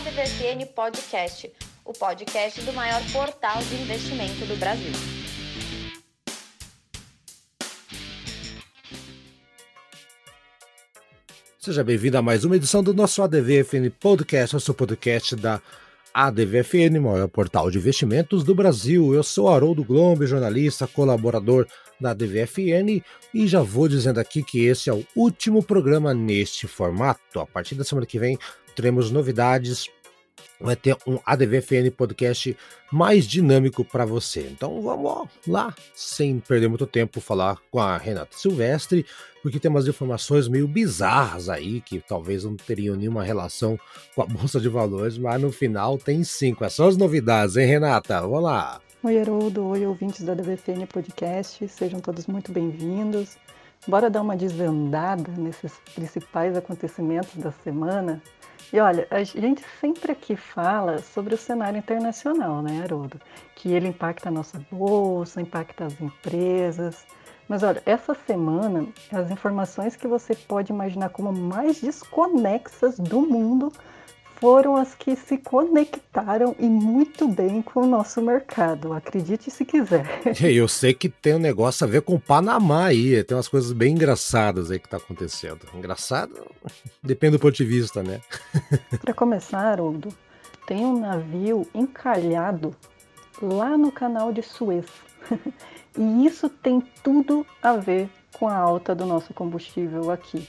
ADVFN Podcast, o podcast do maior portal de investimento do Brasil. Seja bem-vindo a mais uma edição do nosso ADVFN Podcast, o seu podcast da ADVFN, maior portal de investimentos do Brasil. Eu sou Haroldo Glombe, jornalista, colaborador da ADVFN, e já vou dizendo aqui que esse é o último programa neste formato. A partir da semana que vem teremos novidades vai ter um ADVFN podcast mais dinâmico para você. Então vamos lá, sem perder muito tempo, falar com a Renata Silvestre, porque tem umas informações meio bizarras aí que talvez não teriam nenhuma relação com a bolsa de valores, mas no final tem sim. Quais são as novidades, hein, Renata? Vamos lá. Oi, Haroldo. Oi, ouvintes da ADVFN podcast. Sejam todos muito bem-vindos. Bora dar uma desvendada nesses principais acontecimentos da semana e olha, a gente sempre aqui fala sobre o cenário internacional, né, Haroldo? Que ele impacta a nossa bolsa, impacta as empresas. Mas olha, essa semana, as informações que você pode imaginar como mais desconexas do mundo foram as que se conectaram e muito bem com o nosso mercado, acredite se quiser. Eu sei que tem um negócio a ver com o Panamá aí, tem umas coisas bem engraçadas aí que tá acontecendo. Engraçado? Depende do ponto de vista, né? Para começar, Haroldo, tem um navio encalhado lá no canal de Suez. e isso tem tudo a ver com a alta do nosso combustível aqui.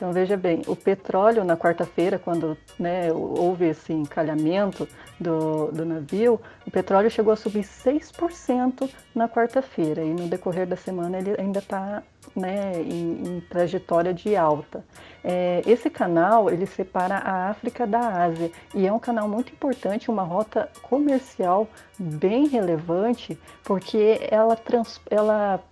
Então veja bem, o petróleo na quarta-feira, quando né, houve esse encalhamento do, do navio, o petróleo chegou a subir 6% na quarta-feira e no decorrer da semana ele ainda está né, em, em, trajetória de alta. É, esse canal ele separa a África da Ásia e é um canal muito importante, uma rota comercial bem relevante, porque ela, trans, ela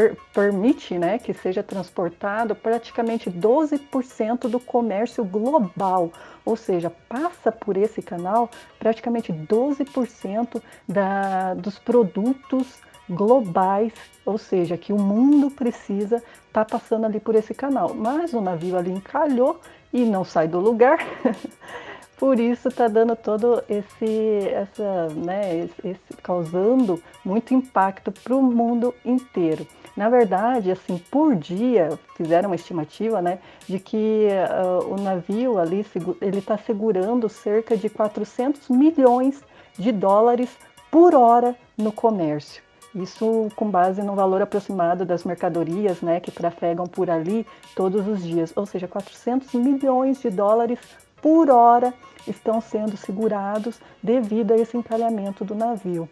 per, permite né, que seja transportado praticamente 12% do comércio global, ou seja, passa por esse canal praticamente 12% da, dos produtos globais, ou seja, que o mundo precisa tá passando ali por esse canal. Mas o navio ali encalhou e não sai do lugar. por isso está dando todo esse, essa, né, esse, esse, causando muito impacto para o mundo inteiro. Na verdade, assim, por dia fizeram uma estimativa, né, de que uh, o navio ali ele está segurando cerca de 400 milhões de dólares por hora no comércio. Isso com base no valor aproximado das mercadorias, né, que trafegam por ali todos os dias, ou seja, 400 milhões de dólares por hora estão sendo segurados devido a esse encalhamento do navio.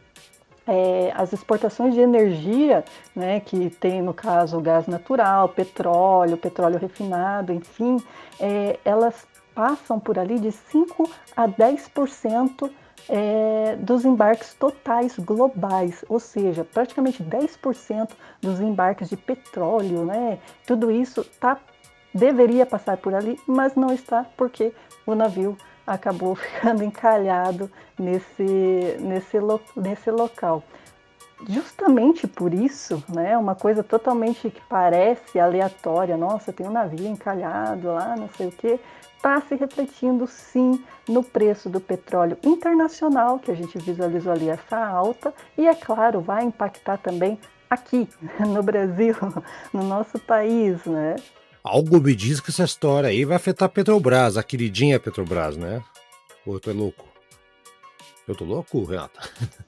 É, as exportações de energia, né, que tem no caso gás natural, petróleo, petróleo refinado, enfim, é, elas passam por ali de 5 a 10% é, dos embarques totais globais, ou seja, praticamente 10% dos embarques de petróleo, né? Tudo isso tá, deveria passar por ali, mas não está porque o navio acabou ficando encalhado nesse, nesse, lo, nesse local. Justamente por isso, né, uma coisa totalmente que parece aleatória, nossa, tem um navio encalhado lá, não sei o que, está se refletindo sim no preço do petróleo internacional, que a gente visualizou ali essa alta, e é claro, vai impactar também aqui no Brasil, no nosso país, né? Algo me diz que essa história aí vai afetar a Petrobras, a queridinha Petrobras, né? Ou eu tô louco? Eu tô louco, Renata?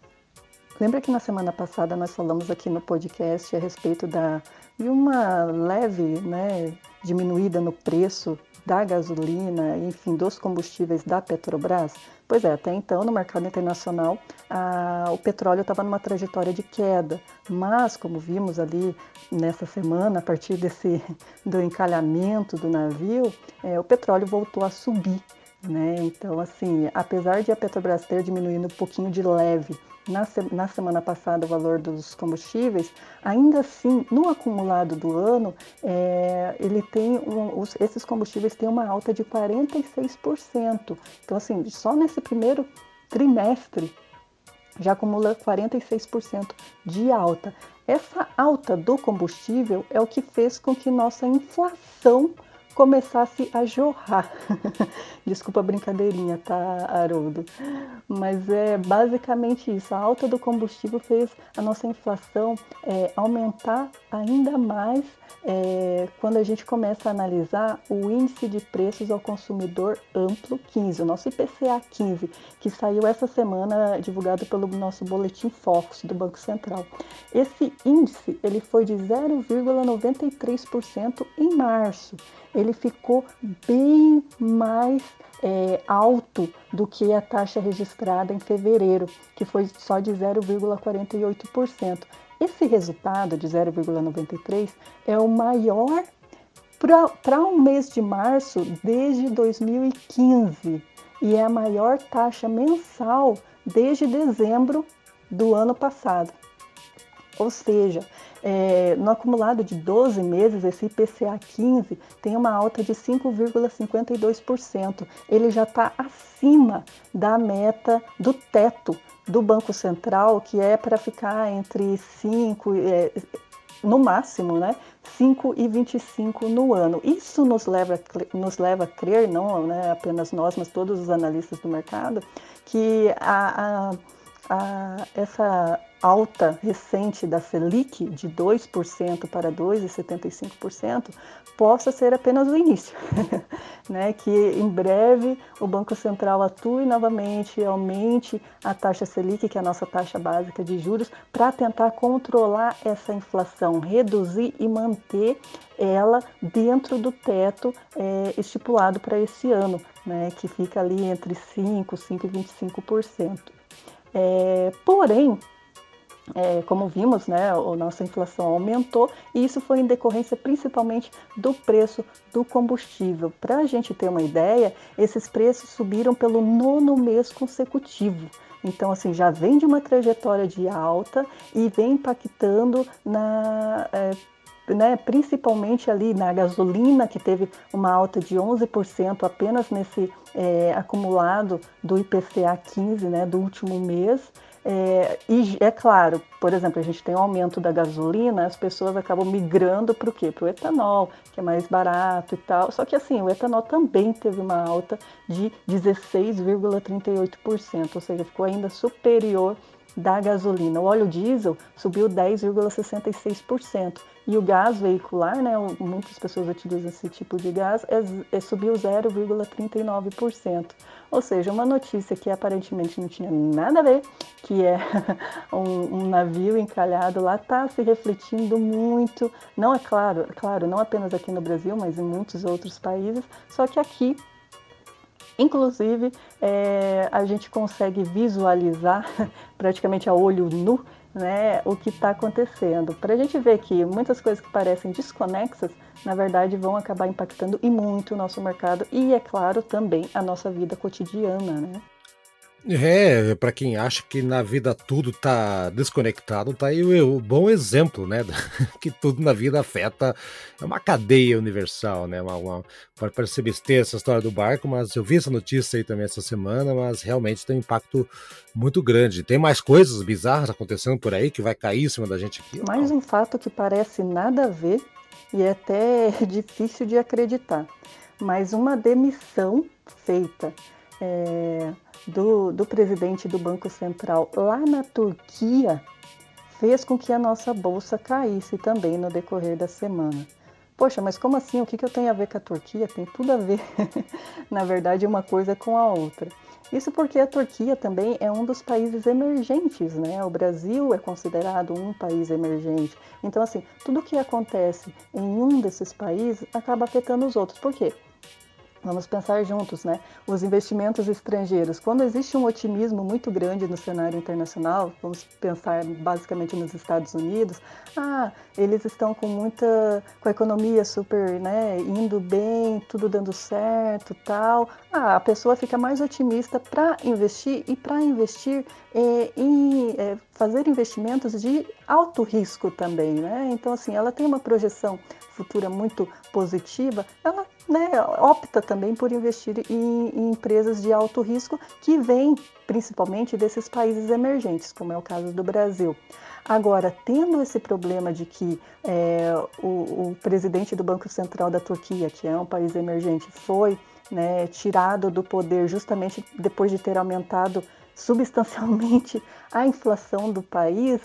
Lembra que na semana passada nós falamos aqui no podcast a respeito da, de uma leve né, diminuída no preço da gasolina, enfim, dos combustíveis da Petrobras? Pois é, até então no mercado internacional a, o petróleo estava numa trajetória de queda, mas como vimos ali nessa semana, a partir desse do encalhamento do navio, é, o petróleo voltou a subir. Né? Então, assim, apesar de a Petrobras ter diminuído um pouquinho de leve na, na semana passada o valor dos combustíveis, ainda assim, no acumulado do ano, é, ele tem um, os, esses combustíveis têm uma alta de 46%. Então, assim, só nesse primeiro trimestre já acumula 46% de alta. Essa alta do combustível é o que fez com que nossa inflação começasse a jorrar. Desculpa a brincadeirinha, tá, Haroldo? Mas é basicamente isso. A alta do combustível fez a nossa inflação é, aumentar ainda mais é, quando a gente começa a analisar o índice de preços ao consumidor amplo 15, o nosso IPCA 15, que saiu essa semana divulgado pelo nosso boletim Focus do Banco Central. Esse índice ele foi de 0,93% em março. Ele ficou bem mais é, alto do que a taxa registrada em fevereiro, que foi só de 0,48%. Esse resultado de 0,93 é o maior para o um mês de março desde 2015 e é a maior taxa mensal desde dezembro do ano passado. Ou seja, é, no acumulado de 12 meses, esse IPCA 15 tem uma alta de 5,52%. Ele já está acima da meta do teto do Banco Central, que é para ficar entre 5, é, no máximo, né, 5 e 25 no ano. Isso nos leva, nos leva a crer, não né, apenas nós, mas todos os analistas do mercado, que a, a, a essa alta recente da Selic de 2% para 2,75% possa ser apenas o início, né? que em breve o Banco Central atue novamente, aumente a taxa Selic, que é a nossa taxa básica de juros, para tentar controlar essa inflação, reduzir e manter ela dentro do teto é, estipulado para esse ano, né? que fica ali entre 5, 5 e 25%. É, porém, é, como vimos, né, a nossa inflação aumentou e isso foi em decorrência principalmente do preço do combustível. Para a gente ter uma ideia, esses preços subiram pelo nono mês consecutivo. Então, assim, já vem de uma trajetória de alta e vem impactando na. É, né, principalmente ali na gasolina, que teve uma alta de 11% apenas nesse é, acumulado do IPCA 15, né, do último mês. É, e é claro, por exemplo, a gente tem um aumento da gasolina, as pessoas acabam migrando para o quê? Para o etanol, que é mais barato e tal. Só que assim, o etanol também teve uma alta de 16,38%, ou seja, ficou ainda superior da gasolina. O óleo diesel subiu 10,66%. E o gás veicular, né, muitas pessoas utilizam esse tipo de gás, é, é, subiu 0,39%. Ou seja, uma notícia que aparentemente não tinha nada a ver, que é um, um navio encalhado lá, está se refletindo muito. Não é claro, claro, não apenas aqui no Brasil, mas em muitos outros países. Só que aqui Inclusive, é, a gente consegue visualizar praticamente a olho nu né, o que está acontecendo. Para a gente ver que muitas coisas que parecem desconexas, na verdade, vão acabar impactando e muito o nosso mercado e, é claro, também a nossa vida cotidiana. Né? É, para quem acha que na vida tudo tá desconectado, tá aí o, o, bom exemplo, né? que tudo na vida afeta, é uma cadeia universal, né? Uma, uma, pode parecer besteira essa história do barco, mas eu vi essa notícia aí também essa semana, mas realmente tem um impacto muito grande. Tem mais coisas bizarras acontecendo por aí que vai cair em cima da gente aqui? Mais um fato que parece nada a ver e é até difícil de acreditar, mas uma demissão feita. É do, do presidente do Banco Central lá na Turquia fez com que a nossa bolsa caísse também no decorrer da semana. Poxa, mas como assim? O que, que eu tenho a ver com a Turquia? Tem tudo a ver, na verdade, uma coisa com a outra. Isso porque a Turquia também é um dos países emergentes, né? O Brasil é considerado um país emergente. Então, assim, tudo que acontece em um desses países acaba afetando os outros. Por quê? Vamos pensar juntos, né? Os investimentos estrangeiros. Quando existe um otimismo muito grande no cenário internacional, vamos pensar basicamente nos Estados Unidos, ah, eles estão com muita, com a economia super, né, indo bem, tudo dando certo, tal. Ah, a pessoa fica mais otimista para investir e para investir é, em é, fazer investimentos de alto risco também, né? Então, assim, ela tem uma projeção futura muito positiva, ela né, opta também por investir em, em, empresas de alto risco que vêm principalmente desses países emergentes, como é o caso do Brasil. Agora, tendo esse problema de que é, o, o, presidente do Banco Central da Turquia, que é um país emergente, foi né, tirado do poder justamente depois de ter aumentado substancialmente a inflação do país,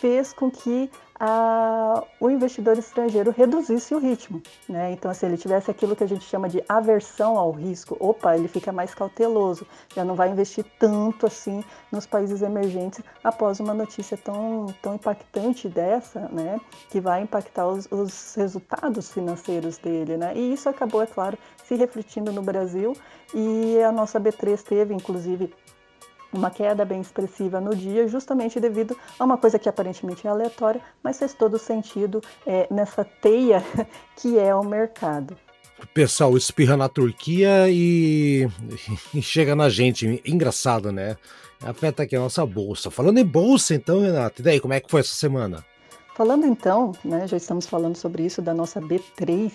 fez com que a, o investidor estrangeiro reduzisse o ritmo. Né? Então, se ele tivesse aquilo que a gente chama de aversão ao risco, opa, ele fica mais cauteloso, já não vai investir tanto assim nos países emergentes após uma notícia tão, tão impactante dessa, né? que vai impactar os, os resultados financeiros dele. Né? E isso acabou, é claro, se refletindo no Brasil e a nossa B3 teve, inclusive, uma queda bem expressiva no dia, justamente devido a uma coisa que aparentemente é aleatória, mas fez todo sentido é, nessa teia que é o mercado. O pessoal espirra na Turquia e, e chega na gente. Engraçado, né? Afeta aqui a nossa bolsa. Falando em bolsa, então, Renato, e daí, como é que foi essa semana? Falando então, né, já estamos falando sobre isso da nossa B3.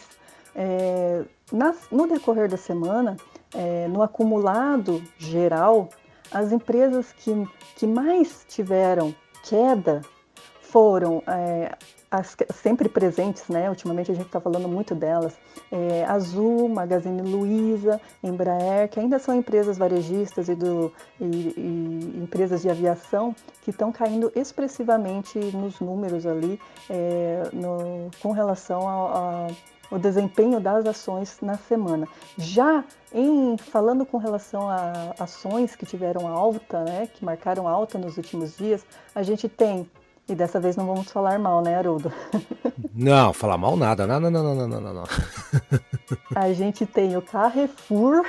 É, na, no decorrer da semana, é, no acumulado geral, as empresas que, que mais tiveram queda foram é, as sempre presentes, né? Ultimamente a gente está falando muito delas. É, Azul, Magazine Luiza, Embraer, que ainda são empresas varejistas e, do, e, e empresas de aviação que estão caindo expressivamente nos números ali é, no, com relação a, a o desempenho das ações na semana. Já em falando com relação a ações que tiveram alta, né, que marcaram alta nos últimos dias, a gente tem e dessa vez não vamos falar mal, né, Haroldo? Não, falar mal nada. Não, não, não, não, não, não, não. A gente tem o Carrefour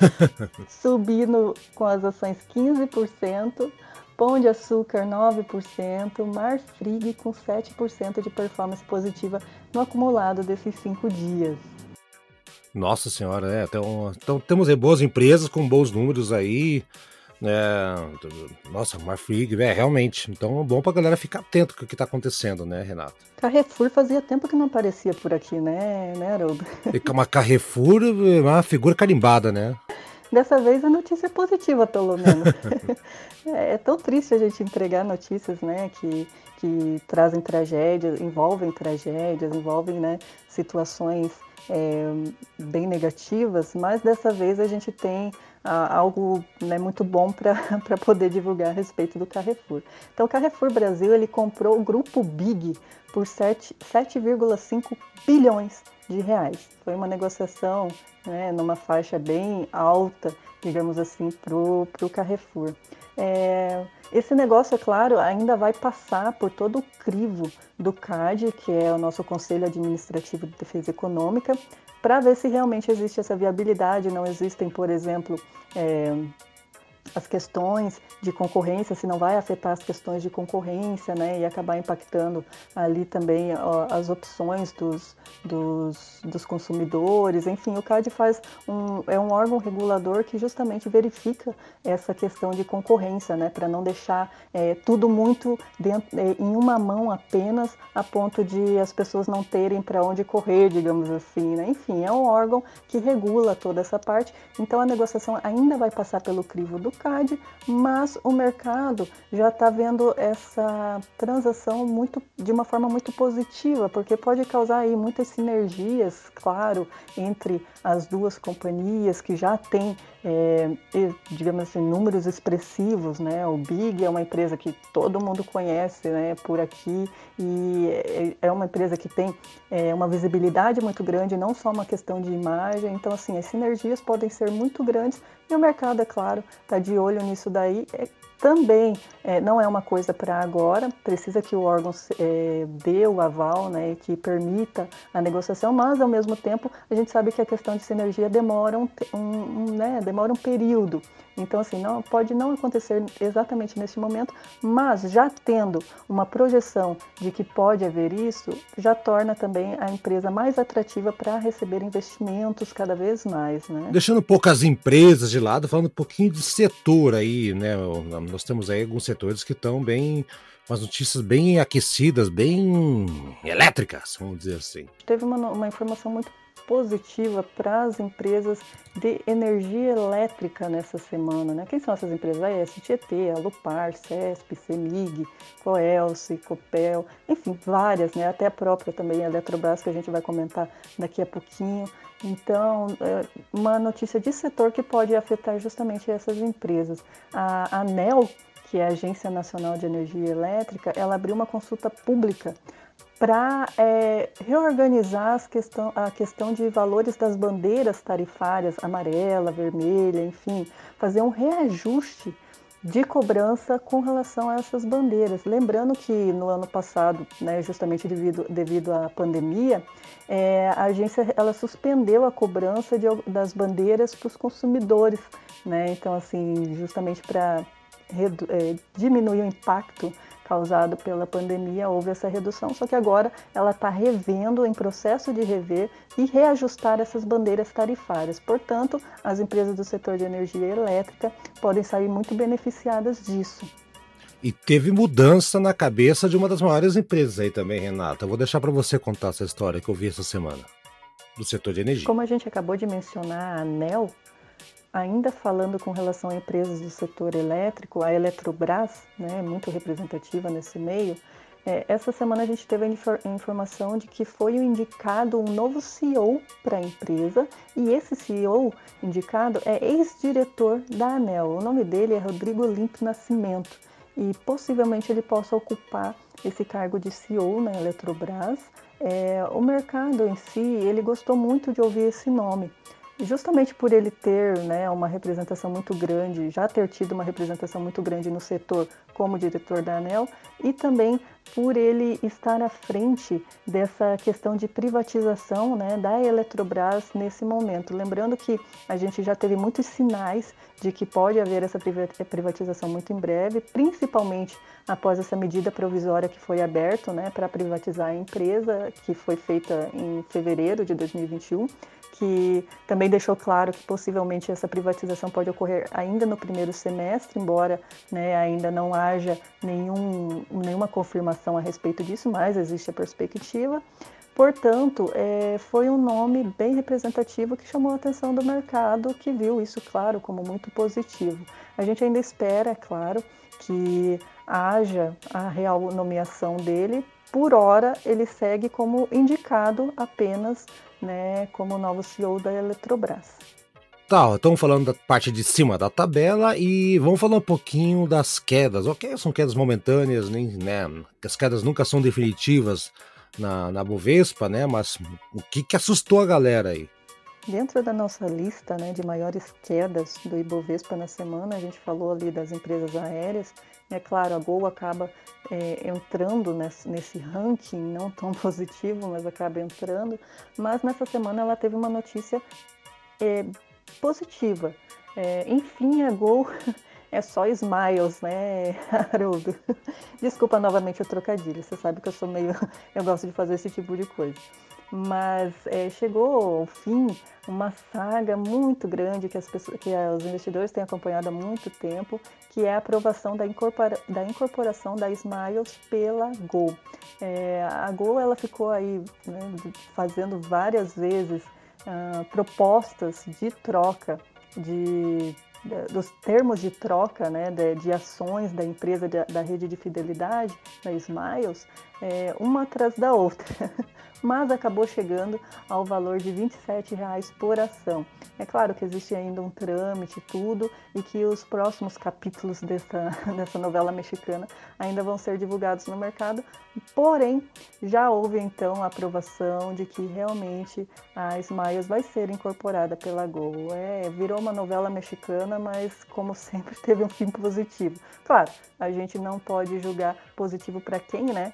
subindo com as ações 15%, Pão de Açúcar 9%, Marfrig com 7% de performance positiva no acumulado desses cinco dias. Nossa senhora, é. Então, então temos boas empresas com bons números aí. É, nossa, Marfrig, é, realmente. Então é bom pra galera ficar atento com o que tá acontecendo, né, Renato? Carrefour fazia tempo que não aparecia por aqui, né, né, Haroldo? Uma Carrefour é uma figura carimbada, né? Dessa vez a notícia é positiva, pelo menos. é, é, tão triste a gente entregar notícias, né, que, que trazem tragédias, envolvem tragédias, envolvem, né, situações é, bem negativas, mas dessa vez a gente tem ah, algo né, muito bom para poder divulgar a respeito do Carrefour. Então, o Carrefour Brasil ele comprou o grupo Big por 7,5 bilhões de reais. Foi uma negociação né, numa faixa bem alta, digamos assim, para o Carrefour. É, esse negócio, é claro, ainda vai passar por todo o crivo do CAD, que é o nosso Conselho Administrativo de Defesa Econômica, para ver se realmente existe essa viabilidade. Não existem, por exemplo, é, as questões de concorrência, se não vai afetar as questões de concorrência, né, e acabar impactando ali também ó, as opções dos, dos, dos, consumidores. Enfim, o CAD faz um, é um órgão regulador que justamente verifica essa questão de concorrência, né, para não deixar é, tudo muito dentro, é, em uma mão apenas, a ponto de as pessoas não terem para onde correr, digamos assim. Né? Enfim, é um órgão que regula toda essa parte. Então a negociação ainda vai passar pelo crivo do CAD, mas o mercado já está vendo essa transação muito, de uma forma muito positiva, porque pode causar aí muitas sinergias, claro, entre as duas companhias que já têm, é, digamos assim, números expressivos, né? O Big é uma empresa que todo mundo conhece, né, por aqui e é, é uma empresa que tem é, uma visibilidade muito grande, não só uma questão de imagem. Então, assim, as sinergias podem ser muito grandes e o mercado, é claro, está de olho nisso daí. Também é, não é uma coisa para agora, precisa que o órgão é, dê o aval, né, que permita a negociação, mas ao mesmo tempo a gente sabe que a questão de sinergia demora um, um, um né, demora um período. Então, assim, não, pode não acontecer exatamente nesse momento, mas já tendo uma projeção de que pode haver isso, já torna também a empresa mais atrativa para receber investimentos cada vez mais. Né? Deixando um pouco as empresas de lado, falando um pouquinho de setor aí, né? Nós temos aí alguns setores que estão bem umas notícias bem aquecidas, bem elétricas, vamos dizer assim. Teve uma, uma informação muito positiva para as empresas de energia elétrica nessa semana. Né? Quem são essas empresas? A STT, a Lupar, CESP, CEMIG, Coelce, Copel, enfim, várias, né? até a própria também, a Eletrobras, que a gente vai comentar daqui a pouquinho. Então, é uma notícia de setor que pode afetar justamente essas empresas. A ANEL, que é a Agência Nacional de Energia Elétrica, ela abriu uma consulta pública para é, reorganizar questão, a questão de valores das bandeiras tarifárias, amarela, vermelha, enfim, fazer um reajuste de cobrança com relação a essas bandeiras. Lembrando que no ano passado, né, justamente devido, devido à pandemia, é, a agência ela suspendeu a cobrança de, das bandeiras para os consumidores. Né? Então, assim, justamente para é, diminuir o impacto causado pela pandemia, houve essa redução, só que agora ela está revendo, em processo de rever e reajustar essas bandeiras tarifárias. Portanto, as empresas do setor de energia elétrica podem sair muito beneficiadas disso. E teve mudança na cabeça de uma das maiores empresas aí também, Renata. Eu vou deixar para você contar essa história que eu vi essa semana do setor de energia. Como a gente acabou de mencionar, a ANEL Ainda falando com relação a empresas do setor elétrico, a Eletrobras, né, muito representativa nesse meio, é, essa semana a gente teve a informação de que foi indicado um novo CEO para a empresa e esse CEO indicado é ex-diretor da ANEL. O nome dele é Rodrigo Limpo Nascimento e possivelmente ele possa ocupar esse cargo de CEO na Eletrobras. É, o mercado em si, ele gostou muito de ouvir esse nome justamente por ele ter né, uma representação muito grande, já ter tido uma representação muito grande no setor como diretor da ANEL, e também por ele estar à frente dessa questão de privatização né, da Eletrobras nesse momento. Lembrando que a gente já teve muitos sinais de que pode haver essa privatização muito em breve, principalmente após essa medida provisória que foi aberta né, para privatizar a empresa, que foi feita em fevereiro de 2021 que também deixou claro que possivelmente essa privatização pode ocorrer ainda no primeiro semestre, embora né, ainda não haja nenhum, nenhuma confirmação a respeito disso, mas existe a perspectiva. Portanto, é, foi um nome bem representativo que chamou a atenção do mercado, que viu isso, claro, como muito positivo. A gente ainda espera, é claro, que haja a real nomeação dele. Por hora, ele segue como indicado apenas né, como novo CEO da Eletrobras. Tá, estamos falando da parte de cima da tabela e vamos falar um pouquinho das quedas. Ok, são quedas momentâneas, nem, né? As quedas nunca são definitivas na, na Bovespa, né? Mas o que, que assustou a galera aí? Dentro da nossa lista né, de maiores quedas do Ibovespa na semana, a gente falou ali das empresas aéreas é claro, a Gol acaba é, entrando nesse, nesse, ranking, não tão positivo, mas acaba entrando. Mas nessa semana ela teve uma notícia é, positiva. É, enfim, a Gol é só smiles, né, Haroldo? Desculpa novamente o trocadilho, você sabe que eu sou meio. Eu gosto de fazer esse tipo de coisa mas é, chegou ao fim uma saga muito grande que, as pessoas, que os investidores têm acompanhado há muito tempo, que é a aprovação da, incorpora, da incorporação da Smiles pela Gol. É, a Gol ela ficou aí né, fazendo várias vezes uh, propostas de troca de dos termos de troca né, de, de ações da empresa de, da rede de fidelidade, da Smiles, é, uma atrás da outra. mas acabou chegando ao valor de R$ 27,00 por ação. É claro que existe ainda um trâmite tudo e que os próximos capítulos dessa, dessa novela mexicana ainda vão ser divulgados no mercado, porém já houve então a aprovação de que realmente a Smiles vai ser incorporada pela Gol. É, virou uma novela mexicana, mas como sempre teve um fim positivo. Claro, a gente não pode julgar positivo para quem, né?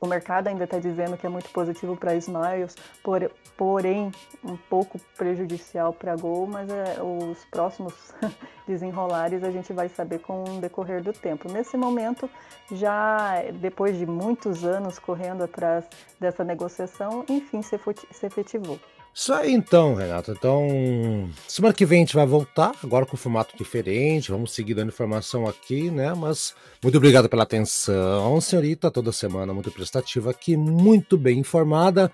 O mercado ainda está dizendo que é muito positivo para Smiles, por, porém um pouco prejudicial para Gol, mas é, os próximos desenrolares a gente vai saber com o decorrer do tempo. Nesse momento, já depois de muitos anos correndo atrás dessa negociação, enfim, se, se efetivou. Isso aí então, Renato. Então, semana que vem a gente vai voltar, agora com formato diferente. Vamos seguir dando informação aqui, né? Mas muito obrigado pela atenção, senhorita. Toda semana muito prestativa aqui, muito bem informada.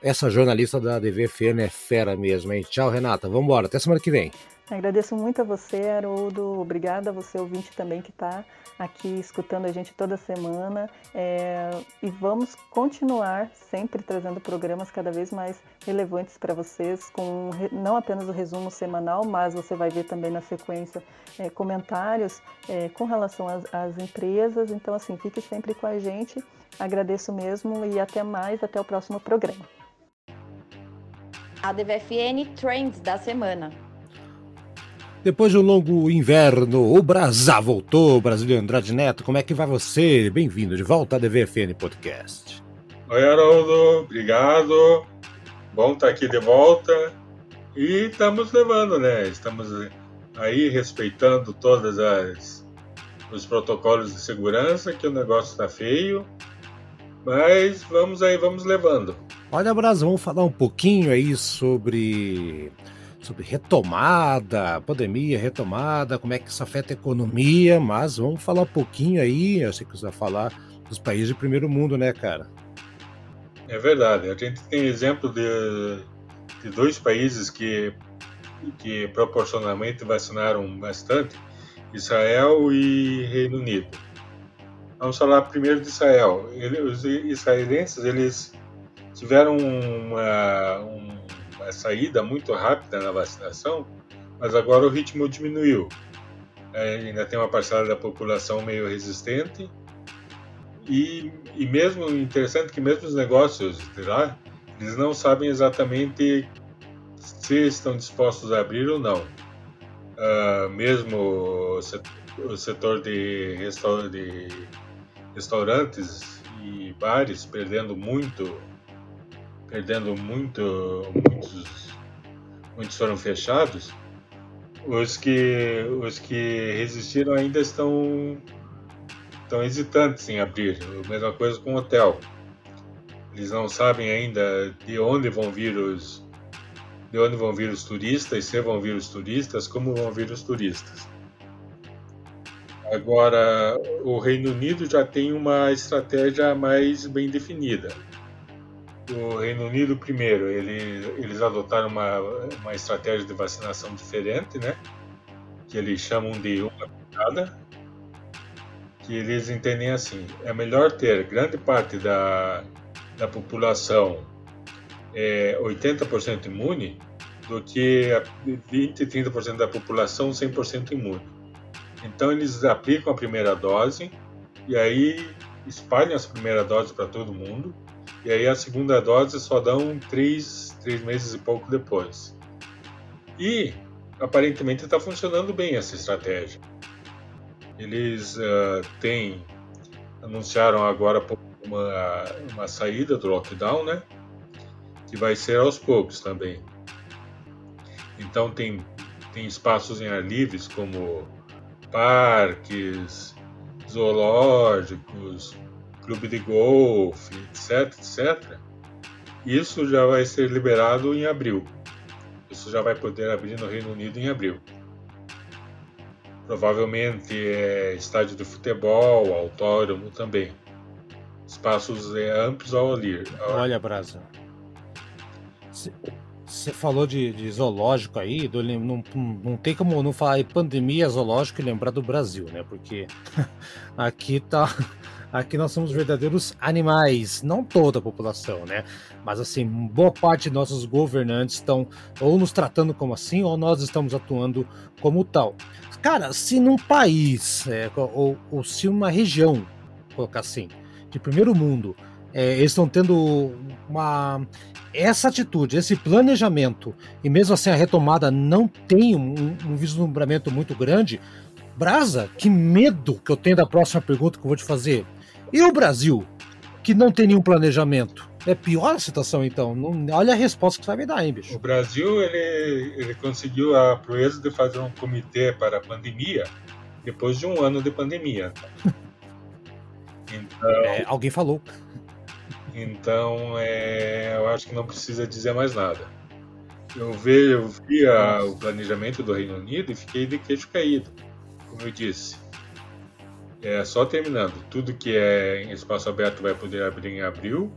Essa jornalista da DVFN é fera mesmo, hein? Tchau, Renata. Vamos embora. Até semana que vem. Agradeço muito a você, Haroldo. Obrigada a você, ouvinte, também que está aqui escutando a gente toda semana. É, e vamos continuar sempre trazendo programas cada vez mais relevantes para vocês, com não apenas o resumo semanal, mas você vai ver também na sequência é, comentários é, com relação às, às empresas. Então, assim, fique sempre com a gente. Agradeço mesmo e até mais, até o próximo programa. A DVFN Trends da semana. Depois de um longo inverno, o Brasá voltou, Brasília Andrade Neto. Como é que vai você? Bem-vindo de volta à DVFN Podcast. Oi, Haroldo, obrigado. Bom estar aqui de volta. E estamos levando, né? Estamos aí respeitando todos os protocolos de segurança, que o negócio está feio. Mas vamos aí, vamos levando. Olha, Brasa, vamos falar um pouquinho aí sobre sobre retomada, pandemia, retomada, como é que isso afeta a economia, mas vamos falar um pouquinho aí, você vai falar dos países de primeiro mundo, né, cara? É verdade. A gente tem exemplo de, de dois países que, que proporcionalmente vacinaram bastante, Israel e Reino Unido. Vamos falar primeiro de Israel. Ele, os israelenses eles tiveram uma, um a saída muito rápida na vacinação, mas agora o ritmo diminuiu. É, ainda tem uma parcela da população meio resistente e, e mesmo interessante que mesmo os negócios de lá eles não sabem exatamente se estão dispostos a abrir ou não. Uh, mesmo o setor de, restaur de restaurantes e bares perdendo muito perdendo muito, muitos, foram fechados, os que, os que resistiram ainda estão, estão hesitantes em abrir. A mesma coisa com o hotel. Eles não sabem ainda de onde vão vir os de onde vão vir os turistas, se vão vir os turistas, como vão vir os turistas. Agora, o Reino Unido já tem uma estratégia mais bem definida o Reino Unido, primeiro, ele, eles adotaram uma, uma estratégia de vacinação diferente, né? Que eles chamam de uma picada, que eles entendem assim: é melhor ter grande parte da, da população é, 80% imune do que 20, 30% da população 100% imune. Então eles aplicam a primeira dose e aí espalham as primeiras doses para todo mundo e aí a segunda dose só dão três, três meses e pouco depois. E aparentemente está funcionando bem essa estratégia. Eles uh, têm anunciaram agora uma, uma saída do lockdown, né? Que vai ser aos poucos também. Então tem, tem espaços em ar livres como parques, zoológicos, clube de golfe, etc, etc, isso já vai ser liberado em abril. Isso já vai poder abrir no Reino Unido em abril. Provavelmente é estádio de futebol, autódromo também. Espaços é, amplos ao ali. Olha, Brasa. Você falou de, de, zoológico aí, do, não, não tem como não falar em pandemia zoológico e lembrar do Brasil, né? Porque aqui tá Aqui nós somos verdadeiros animais, não toda a população, né? Mas assim, boa parte de nossos governantes estão ou nos tratando como assim, ou nós estamos atuando como tal. Cara, se num país, é, ou, ou se uma região, colocar assim, de primeiro mundo, é, eles estão tendo uma essa atitude, esse planejamento, e mesmo assim a retomada não tem um, um vislumbramento muito grande, Brasa, que medo que eu tenho da próxima pergunta que eu vou te fazer. E o Brasil? que não tem nenhum planejamento. É pior a situação, então. Não, olha a resposta que você vai me dar, hein, bicho. O Brasil, ele, ele conseguiu a proeza de fazer um comitê para a pandemia depois de um ano de pandemia. Então, é, alguém falou. Então, é, eu acho que não precisa dizer mais nada. Eu vi, eu vi a, o planejamento do Reino Unido e fiquei de queixo caído, como eu disse. É, só terminando, tudo que é em espaço aberto vai poder abrir em abril.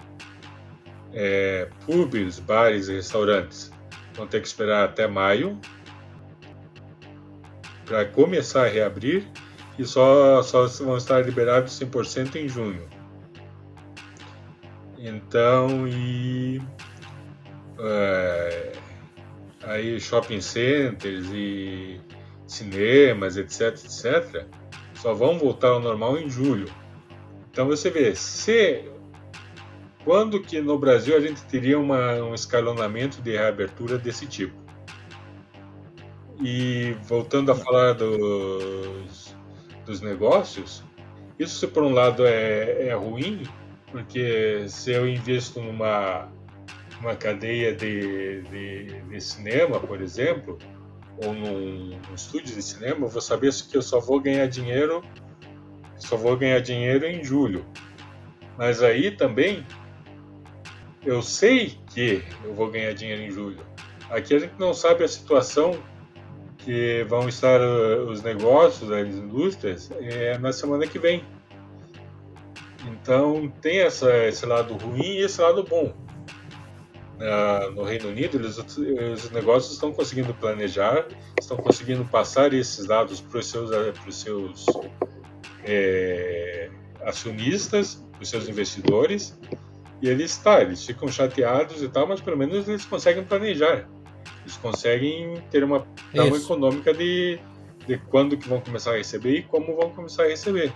É, pubs, bares e restaurantes vão ter que esperar até maio para começar a reabrir e só, só vão estar liberados 100% em junho. Então, e é, aí shopping centers e cinemas, etc, etc, só vão voltar ao normal em julho. Então você vê, se quando que no Brasil a gente teria uma, um escalonamento de reabertura desse tipo? E voltando a falar dos, dos negócios, isso por um lado é, é ruim, porque se eu investo numa uma cadeia de, de, de, cinema, por exemplo, ou num, estúdio de cinema, eu vou saber que eu só vou ganhar dinheiro, só vou ganhar dinheiro em julho. Mas aí também eu sei que eu vou ganhar dinheiro em julho. Aqui a gente não sabe a situação que vão estar uh, os negócios, as indústrias, é, na semana que vem. Então tem essa, esse lado ruim e esse lado bom. No Reino Unido, eles, os negócios estão conseguindo planejar, estão conseguindo passar esses dados para os seus, para os seus é, acionistas, para os seus investidores, e eles, tá, eles ficam chateados e tal, mas pelo menos eles conseguem planejar. Eles conseguem ter uma visão econômica de, de quando que vão começar a receber e como vão começar a receber.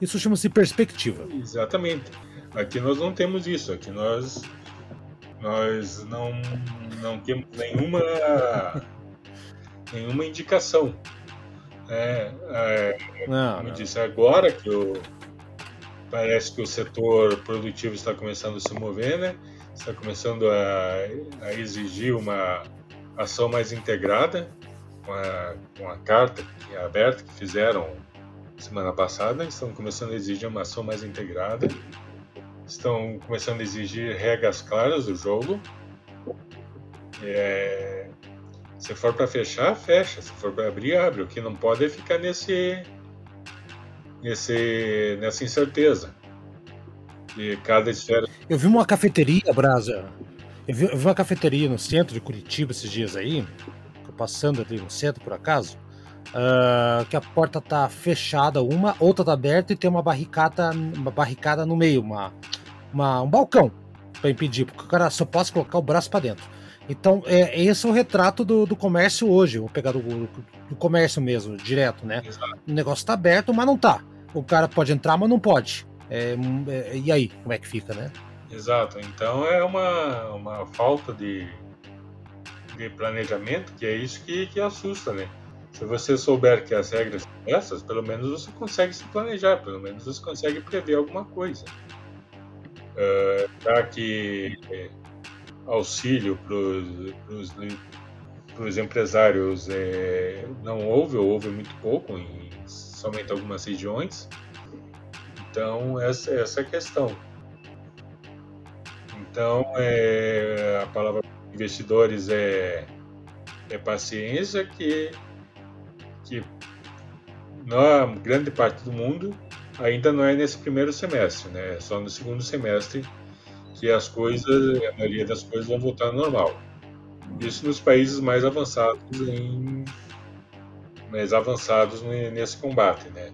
Isso chama-se perspectiva. Exatamente. Aqui nós não temos isso. Aqui nós nós não, não temos nenhuma nenhuma indicação. É, é, não, como não. disse, agora que o, parece que o setor produtivo está começando a se mover, né? está começando a, a exigir uma ação mais integrada com a, com a carta que aberta que fizeram semana passada, estão começando a exigir uma ação mais integrada, estão começando a exigir regras claras do jogo. É, se for para fechar, fecha. Se for para abrir, abre. O que não pode é ficar nesse, nesse, nessa incerteza de cada esfera. Eu vi uma cafeteria, Brasa. Eu vi, eu vi uma cafeteria no centro de Curitiba esses dias aí, passando ali no centro por acaso, uh, que a porta tá fechada, uma, outra tá aberta e tem uma barricada, uma barricada no meio, uma, uma um balcão para impedir, porque o cara só pode colocar o braço para dentro. Então, é, esse é o retrato do, do comércio hoje, vou pegar do, do, comércio mesmo, direto, né? Exato. O negócio tá aberto, mas não tá. O cara pode entrar, mas não pode. É, é, e aí, como é que fica, né? Exato. Então é uma, uma falta de, de planejamento que é isso que, que assusta, né? Se você souber que as regras são essas, pelo menos você consegue se planejar, pelo menos você consegue prever alguma coisa. Uh, já que é, auxílio para os empresários é, não houve, ou houve muito pouco, em somente algumas regiões, então, essa, essa é a questão. Então, é, a palavra investidores é, é paciência, que, que na grande parte do mundo ainda não é nesse primeiro semestre, né? É só no segundo semestre que as coisas, a maioria das coisas vão voltar ao normal. Isso nos países mais avançados em mais avançados nesse combate, né?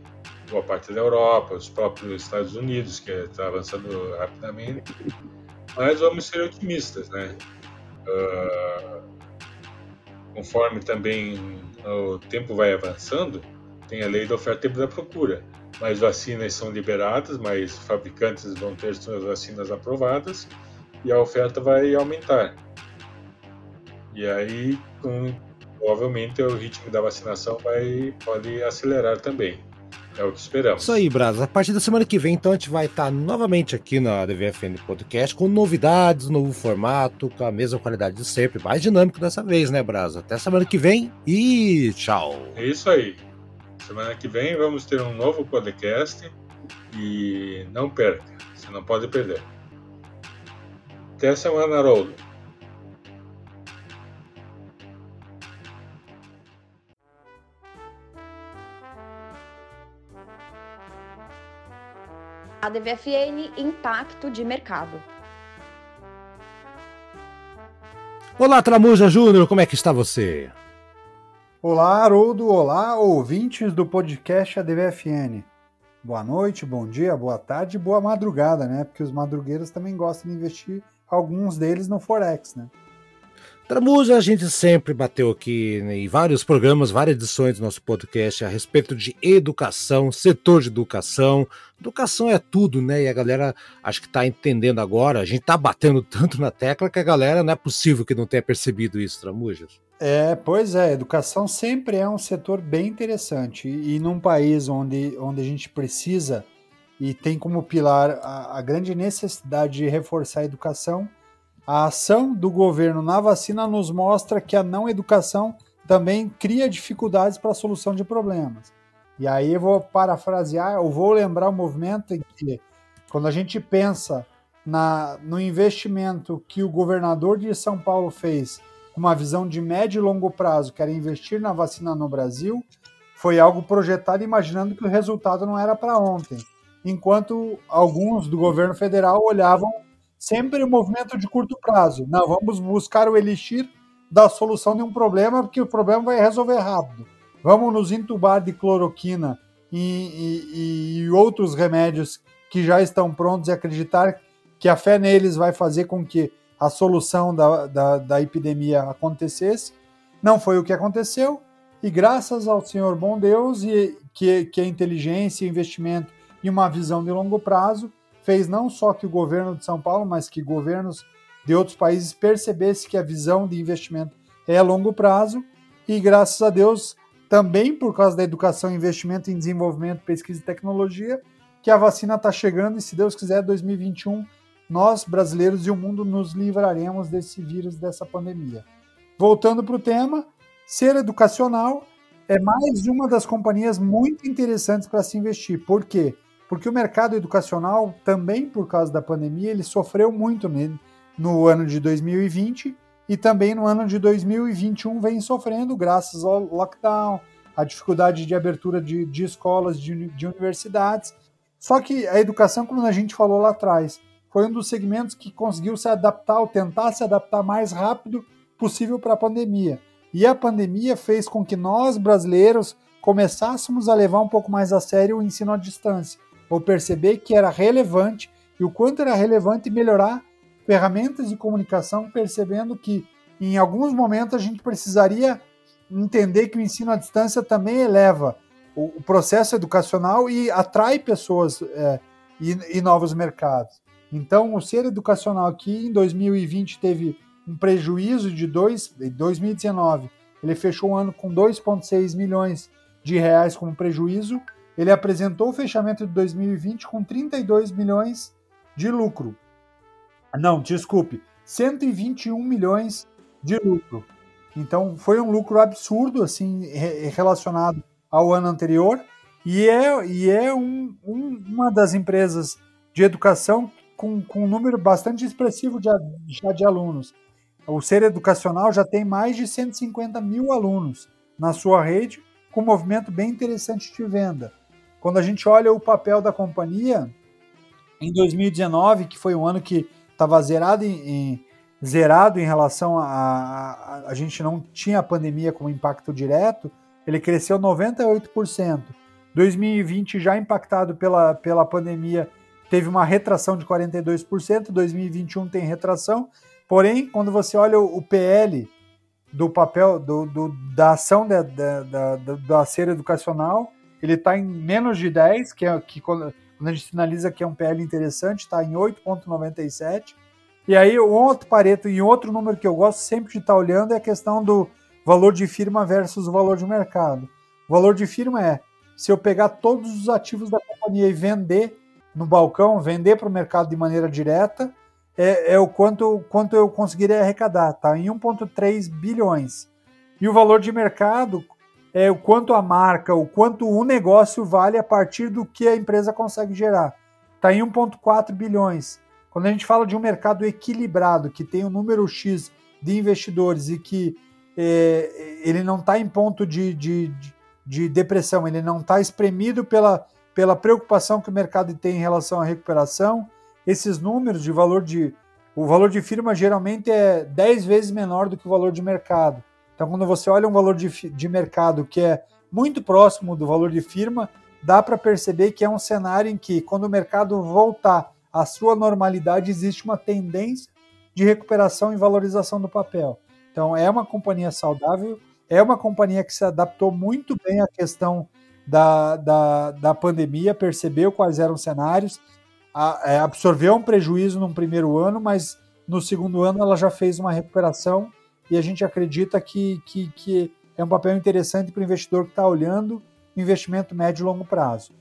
boa parte da Europa, os próprios Estados Unidos, que está avançando rapidamente. Mas vamos ser otimistas, né? Uh, conforme também o tempo vai avançando, tem a lei da oferta e da procura. Mais vacinas são liberadas, mais fabricantes vão ter suas vacinas aprovadas e a oferta vai aumentar. E aí, com, provavelmente, o ritmo da vacinação vai pode acelerar também. É o que esperamos. Isso aí, Braz. A partir da semana que vem, então, a gente vai estar novamente aqui na DVFN Podcast com novidades, novo formato, com a mesma qualidade de sempre, mais dinâmico dessa vez, né, Braz? Até semana que vem e tchau. É isso aí. Semana que vem vamos ter um novo podcast e não perca, você não pode perder. Até a semana, Haroldo. ADVFN Impacto de Mercado. Olá, Tramuja Júnior, como é que está você? Olá, Haroldo. Olá, ouvintes do podcast ADVFN. Boa noite, bom dia, boa tarde e boa madrugada, né? Porque os madrugueiros também gostam de investir, alguns deles no Forex, né? Tramuja, a gente sempre bateu aqui né, em vários programas, várias edições do nosso podcast a respeito de educação, setor de educação. Educação é tudo, né? E a galera acho que está entendendo agora. A gente está batendo tanto na tecla que a galera não é possível que não tenha percebido isso, Tramujas. É, pois é, educação sempre é um setor bem interessante. E, e num país onde, onde a gente precisa e tem como pilar a, a grande necessidade de reforçar a educação a ação do governo na vacina nos mostra que a não educação também cria dificuldades para a solução de problemas. E aí eu vou parafrasear, eu vou lembrar o movimento em que, quando a gente pensa na, no investimento que o governador de São Paulo fez, com uma visão de médio e longo prazo, que era investir na vacina no Brasil, foi algo projetado imaginando que o resultado não era para ontem. Enquanto alguns do governo federal olhavam sempre o movimento de curto prazo. Não, vamos buscar o elixir da solução de um problema, porque o problema vai resolver rápido. Vamos nos entubar de cloroquina e, e, e outros remédios que já estão prontos e acreditar que a fé neles vai fazer com que a solução da, da, da epidemia acontecesse. Não foi o que aconteceu, e graças ao Senhor bom Deus, e que, que a inteligência, investimento e uma visão de longo prazo, fez não só que o governo de São Paulo, mas que governos de outros países percebessem que a visão de investimento é a longo prazo e graças a Deus também por causa da educação, investimento em desenvolvimento, pesquisa e tecnologia, que a vacina está chegando e se Deus quiser 2021 nós brasileiros e o mundo nos livraremos desse vírus, dessa pandemia. Voltando para o tema, ser educacional é mais uma das companhias muito interessantes para se investir. Por quê? porque o mercado educacional, também por causa da pandemia, ele sofreu muito no ano de 2020 e também no ano de 2021 vem sofrendo graças ao lockdown, a dificuldade de abertura de, de escolas, de, de universidades. Só que a educação, como a gente falou lá atrás, foi um dos segmentos que conseguiu se adaptar ou tentar se adaptar mais rápido possível para a pandemia. E a pandemia fez com que nós, brasileiros, começássemos a levar um pouco mais a sério o ensino à distância ou perceber que era relevante e o quanto era relevante melhorar ferramentas de comunicação, percebendo que em alguns momentos a gente precisaria entender que o ensino à distância também eleva o, o processo educacional e atrai pessoas é, e, e novos mercados. Então, o ser educacional aqui em 2020 teve um prejuízo de 2, 2019, ele fechou o ano com 2,6 milhões de reais como prejuízo ele apresentou o fechamento de 2020 com 32 milhões de lucro. Não, desculpe, 121 milhões de lucro. Então foi um lucro absurdo assim relacionado ao ano anterior e é, e é um, um, uma das empresas de educação com, com um número bastante expressivo de, já de alunos. O Ser Educacional já tem mais de 150 mil alunos na sua rede, com um movimento bem interessante de venda. Quando a gente olha o papel da companhia, em 2019, que foi um ano que estava zerado em, em, zerado em relação a, a, a, gente não tinha a pandemia como impacto direto, ele cresceu 98%. 2020 já impactado pela, pela pandemia teve uma retração de 42%, 2021 tem retração, porém, quando você olha o, o PL do papel do, do, da ação da, da, da, da ser educacional, ele está em menos de 10, que é que quando, a gente sinaliza que é um PL interessante, está em 8,97. E aí, o outro pareto e outro número que eu gosto sempre de estar tá olhando é a questão do valor de firma versus o valor de mercado. O valor de firma é se eu pegar todos os ativos da companhia e vender no balcão, vender para o mercado de maneira direta, é, é, o quanto, quanto eu conseguiria arrecadar, tá? Em 1,3 bilhões. E o valor de mercado é o quanto a marca, o quanto o negócio vale a partir do que a empresa consegue gerar. Está em 1,4 bilhões. Quando a gente fala de um mercado equilibrado, que tem um número X de investidores e que é, ele não está em ponto de, de, de depressão, ele não está espremido pela, pela preocupação que o mercado tem em relação à recuperação, esses números de valor de. O valor de firma geralmente é 10 vezes menor do que o valor de mercado. Então, quando você olha um valor de, de mercado que é muito próximo do valor de firma, dá para perceber que é um cenário em que, quando o mercado voltar à sua normalidade, existe uma tendência de recuperação e valorização do papel. Então, é uma companhia saudável, é uma companhia que se adaptou muito bem à questão da, da, da pandemia, percebeu quais eram os cenários, a, é, absorveu um prejuízo no primeiro ano, mas no segundo ano ela já fez uma recuperação e a gente acredita que, que, que é um papel interessante para o investidor que está olhando investimento médio e longo prazo.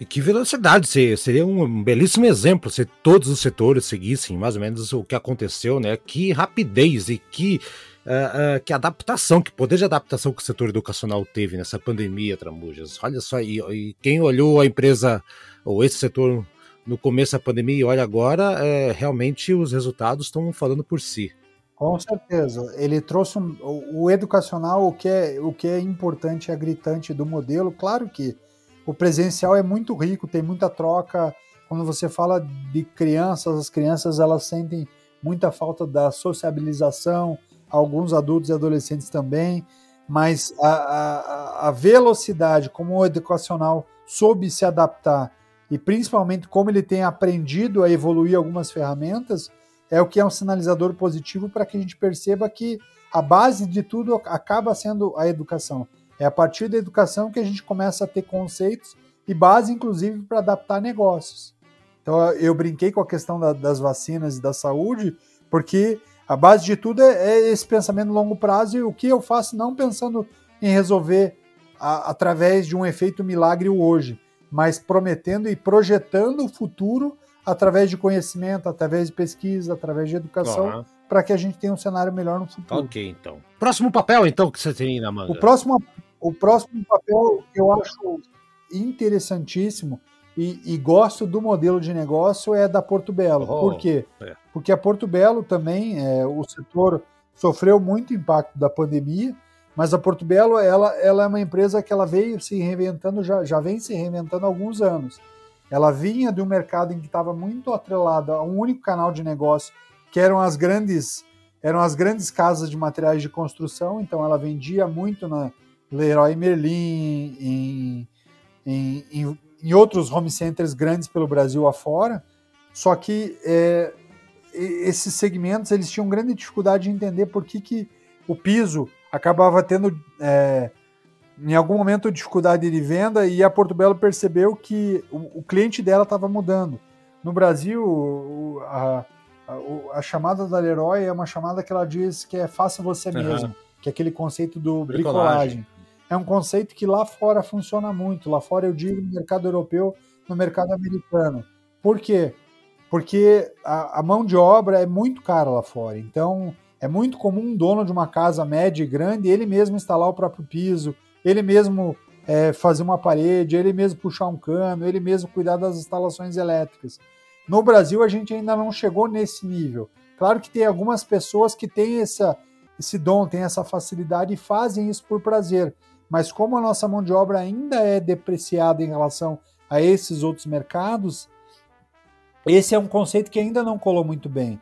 E que velocidade, seria um belíssimo exemplo se todos os setores seguissem mais ou menos o que aconteceu, né? Que rapidez e que uh, uh, que adaptação, que poder de adaptação que o setor educacional teve nessa pandemia, Tramujas. Olha só, e, e quem olhou a empresa ou esse setor no começo da pandemia e olha agora, é, realmente os resultados estão falando por si. Com certeza. Ele trouxe um, o, educacional, o que, é, o que é importante, é gritante do modelo. Claro que o presencial é muito rico, tem muita troca. Quando você fala de crianças, as crianças elas sentem muita falta da sociabilização, alguns adultos e adolescentes também, mas a, a, a velocidade como o educacional soube se adaptar e principalmente como ele tem aprendido a evoluir algumas ferramentas, é o que é um sinalizador positivo para que a gente perceba que a base de tudo acaba sendo a educação. É a partir da educação que a gente começa a ter conceitos e base, inclusive, para adaptar negócios. Então, eu brinquei com a questão da, das vacinas e da saúde, porque a base de tudo é, é esse pensamento longo prazo e o que eu faço não pensando em resolver a, através de um efeito milagre hoje, mas prometendo e projetando o futuro através de conhecimento, através de pesquisa, através de educação, uhum. para que a gente tenha um cenário melhor no futuro. Ok, então. Próximo papel, então, que você tem na manga? O próximo, o próximo papel que eu acho interessantíssimo e, e, gosto do modelo de negócio é da Porto Belo. Oh, Por quê? É. Porque a Porto Belo também, é, o setor sofreu muito impacto da pandemia, mas a Porto Belo ela, ela é uma empresa que ela veio se reinventando, já, já vem se reinventando há alguns anos. Ela vinha de um mercado em que estava muito atrelado a um único canal de negócio, que eram as grandes eram as grandes casas de materiais de construção, então ela vendia muito na Leroy Merlin, em, em, em em outros home centers grandes pelo Brasil afora, só que é, esses segmentos eles tinham grande dificuldade de entender por que, que o piso acabava tendo é, em algum momento dificuldade de venda e a Porto Belo percebeu que o, o cliente dela estava mudando. No Brasil, a, a, a, chamada da Leroy é uma chamada que ela diz que é faça você uhum. mesmo, que é aquele conceito do bricolagem. bricolagem é um conceito que lá fora funciona muito. Lá fora eu digo no mercado europeu, no mercado americano. Por quê? Porque a, a mão de obra é muito cara lá fora. Então é muito comum um dono de uma casa média e grande ele mesmo instalar o próprio piso, ele mesmo é, fazer uma parede, ele mesmo puxar um cano, ele mesmo cuidar das instalações elétricas. No Brasil a gente ainda não chegou nesse nível. Claro que tem algumas pessoas que têm essa, esse dom, têm essa facilidade e fazem isso por prazer mas como a nossa mão de obra ainda é depreciada em relação a esses outros mercados, esse é um conceito que ainda não colou muito bem.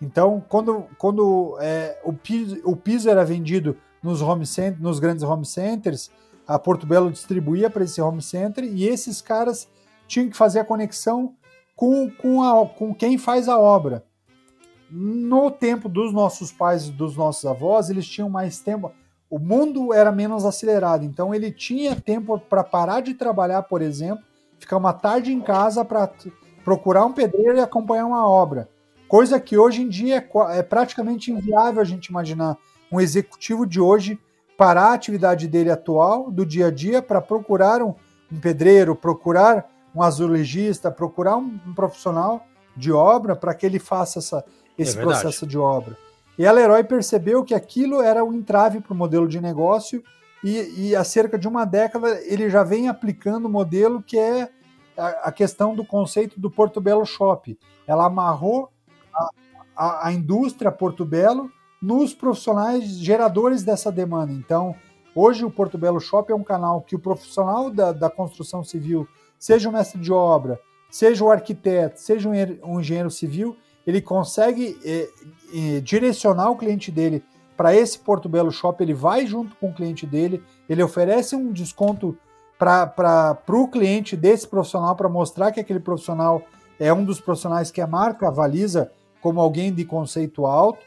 Então, quando, quando é, o, piso, o piso era vendido nos, home center, nos grandes home centers, a Porto Belo distribuía para esse home center e esses caras tinham que fazer a conexão com, com, a, com quem faz a obra. No tempo dos nossos pais e dos nossos avós, eles tinham mais tempo o mundo era menos acelerado, então ele tinha tempo para parar de trabalhar, por exemplo, ficar uma tarde em casa para procurar um pedreiro e acompanhar uma obra. Coisa que hoje em dia é, é praticamente inviável a gente imaginar um executivo de hoje parar a atividade dele atual, do dia a dia, para procurar um, um pedreiro, procurar um azulejista, procurar um, um profissional de obra para que ele faça essa, esse é processo de obra. E a Leroy percebeu que aquilo era um entrave para o modelo de negócio e, e, há cerca de uma década ele já vem aplicando o modelo que é a, a questão do conceito do Porto Belo Shop. Ela amarrou a, a, a indústria Porto Belo nos profissionais geradores dessa demanda. Então, hoje o Porto Belo Shop é um canal que o profissional da, da construção civil, seja o mestre de obra, seja o arquiteto, seja um engenheiro civil, ele consegue é, é, direcionar o cliente dele para esse Porto Belo Shop, ele vai junto com o cliente dele, ele oferece um desconto para o cliente desse profissional para mostrar que aquele profissional é um dos profissionais que a marca avaliza como alguém de conceito alto.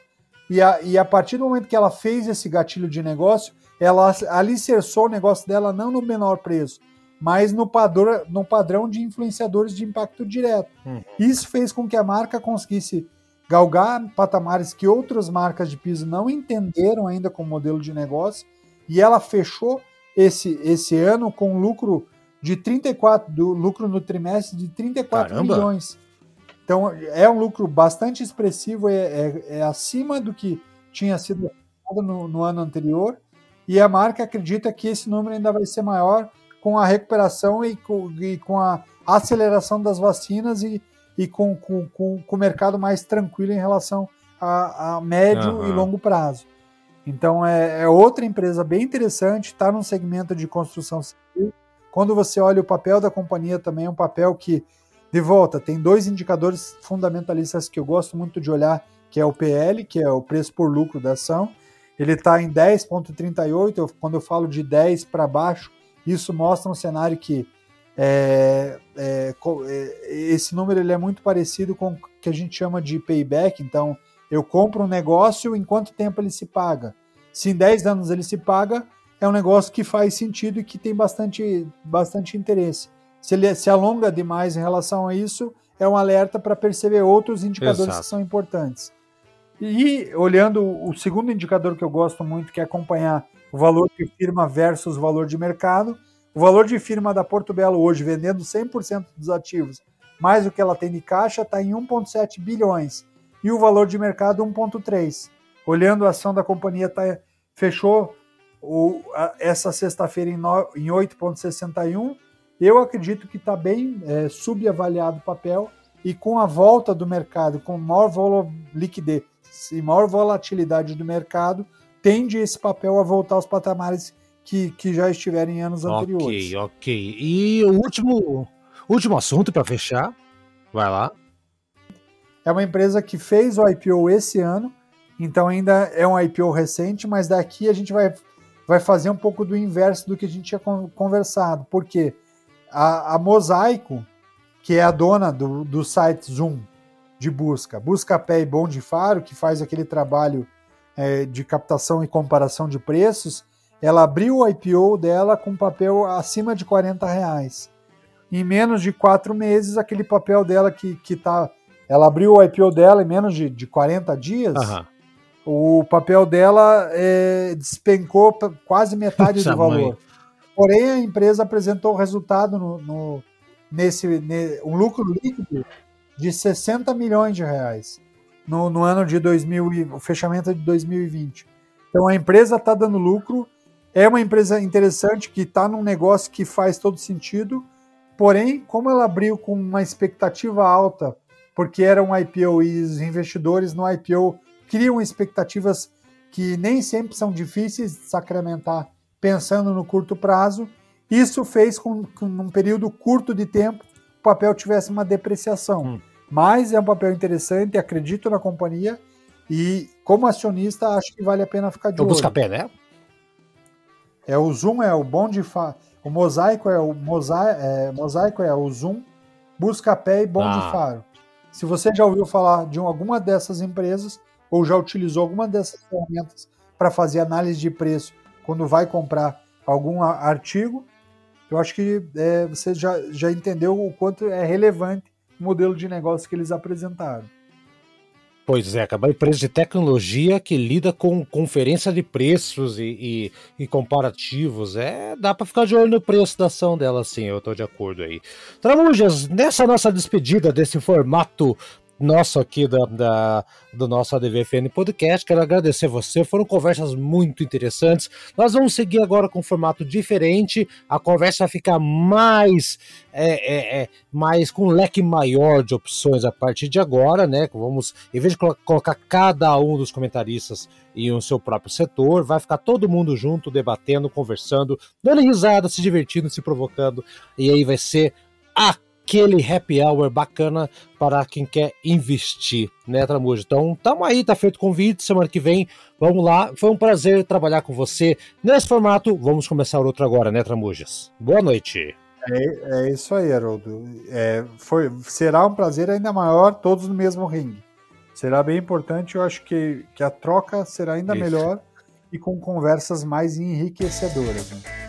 E a, e a partir do momento que ela fez esse gatilho de negócio, ela alicerçou o negócio dela não no menor preço, mas no, padrão, no padrão de influenciadores de impacto direto. Uhum. Isso fez com que a marca conseguisse galgar patamares que outras marcas de piso não entenderam ainda como modelo de negócio, e ela fechou esse, esse ano com lucro de 34, do lucro no trimestre de 34 Caramba. milhões. Então é um lucro bastante expressivo, é, é, é acima do que tinha sido no, no ano anterior, e a marca acredita que esse número ainda vai ser maior com a recuperação e com, e com a aceleração das vacinas e, e com, com, com, com, o mercado mais tranquilo em relação a, a médio uhum. e longo prazo. Então é, é outra empresa bem interessante, está num segmento de construção civil. Quando você olha o papel da companhia também é um papel que, de volta, tem dois indicadores fundamentalistas que eu gosto muito de olhar, que é o PL, que é o preço por lucro da ação. Ele está em 10,38. Quando eu falo de 10 para baixo, isso mostra um cenário que é, é, é, esse número ele é muito parecido com o que a gente chama de payback. Então, eu compro um negócio, em quanto tempo ele se paga? Se em 10 anos ele se paga, é um negócio que faz sentido e que tem bastante, bastante interesse. Se ele se alonga demais em relação a isso, é um alerta para perceber outros indicadores Exato. que são importantes. E olhando o segundo indicador que eu gosto muito, que é acompanhar o valor de firma versus o valor de mercado. O valor de firma da Porto Belo hoje, vendendo 100% dos ativos, mais o que ela tem de caixa, está em 1,7 bilhões. E o valor de mercado, 1,3. Olhando a ação da companhia, tá, fechou o, a, essa sexta-feira em, em 8,61. Eu acredito que está bem é, subavaliado o papel e com a volta do mercado, com maior liquidez e maior volatilidade do mercado, tende esse papel a voltar aos patamares que, que já estiveram em anos anteriores. Ok, ok. E o último, último assunto para fechar, vai lá. É uma empresa que fez o IPO esse ano, então ainda é um IPO recente, mas daqui a gente vai, vai fazer um pouco do inverso do que a gente tinha conversado, porque a, a Mosaico, que é a dona do, do site Zoom de busca, Busca Pé e Bom de Faro, que faz aquele trabalho é, de captação e comparação de preços, ela abriu o IPO dela com papel acima de 40 reais. Em menos de quatro meses, aquele papel dela que, que tá. Ela abriu o IPO dela em menos de, de 40 dias. O papel dela é, despencou quase metade do valor. Porém, a empresa apresentou resultado no, no nesse, um lucro líquido de 60 milhões de reais no, no ano de 2000, o fechamento de 2020. Então a empresa está dando lucro, é uma empresa interessante que está num negócio que faz todo sentido, porém, como ela abriu com uma expectativa alta, porque era um IPO e os investidores no IPO criam expectativas que nem sempre são difíceis de sacramentar pensando no curto prazo, isso fez com que num período curto de tempo o papel tivesse uma depreciação. Hum. Mas é um papel interessante, acredito na companhia e, como acionista, acho que vale a pena ficar de olho. O Buscapé, né? É o Zoom, é o bom de fa... O mosaico é o mosa... é, mosaico é o Zoom, Buscapé e Bom ah. de Faro. Se você já ouviu falar de alguma dessas empresas ou já utilizou alguma dessas ferramentas para fazer análise de preço quando vai comprar algum artigo, eu acho que é, você já, já entendeu o quanto é relevante modelo de negócio que eles apresentaram. Pois é, uma empresa de tecnologia que lida com conferência de preços e, e, e comparativos. É, dá para ficar de olho no preço da ação dela, sim, eu tô de acordo aí. Tramujas, nessa nossa despedida desse formato nosso aqui da, da, do nosso ADVFN Podcast. Quero agradecer você, foram conversas muito interessantes. Nós vamos seguir agora com um formato diferente, a conversa vai ficar mais, é, é, é, mais com um leque maior de opções a partir de agora, né? Vamos, em vez de colocar cada um dos comentaristas em o seu próprio setor, vai ficar todo mundo junto, debatendo, conversando, dando risada, se divertindo, se provocando, e aí vai ser a aquele happy hour bacana para quem quer investir, né, Tramujo? Então, tamo aí, tá feito o convite, semana que vem, vamos lá. Foi um prazer trabalhar com você nesse formato. Vamos começar outro agora, né, Tramujas? Boa noite. É, é isso aí, Haroldo. É, foi, será um prazer ainda maior, todos no mesmo ringue. Será bem importante, eu acho que, que a troca será ainda isso. melhor e com conversas mais enriquecedoras. Né?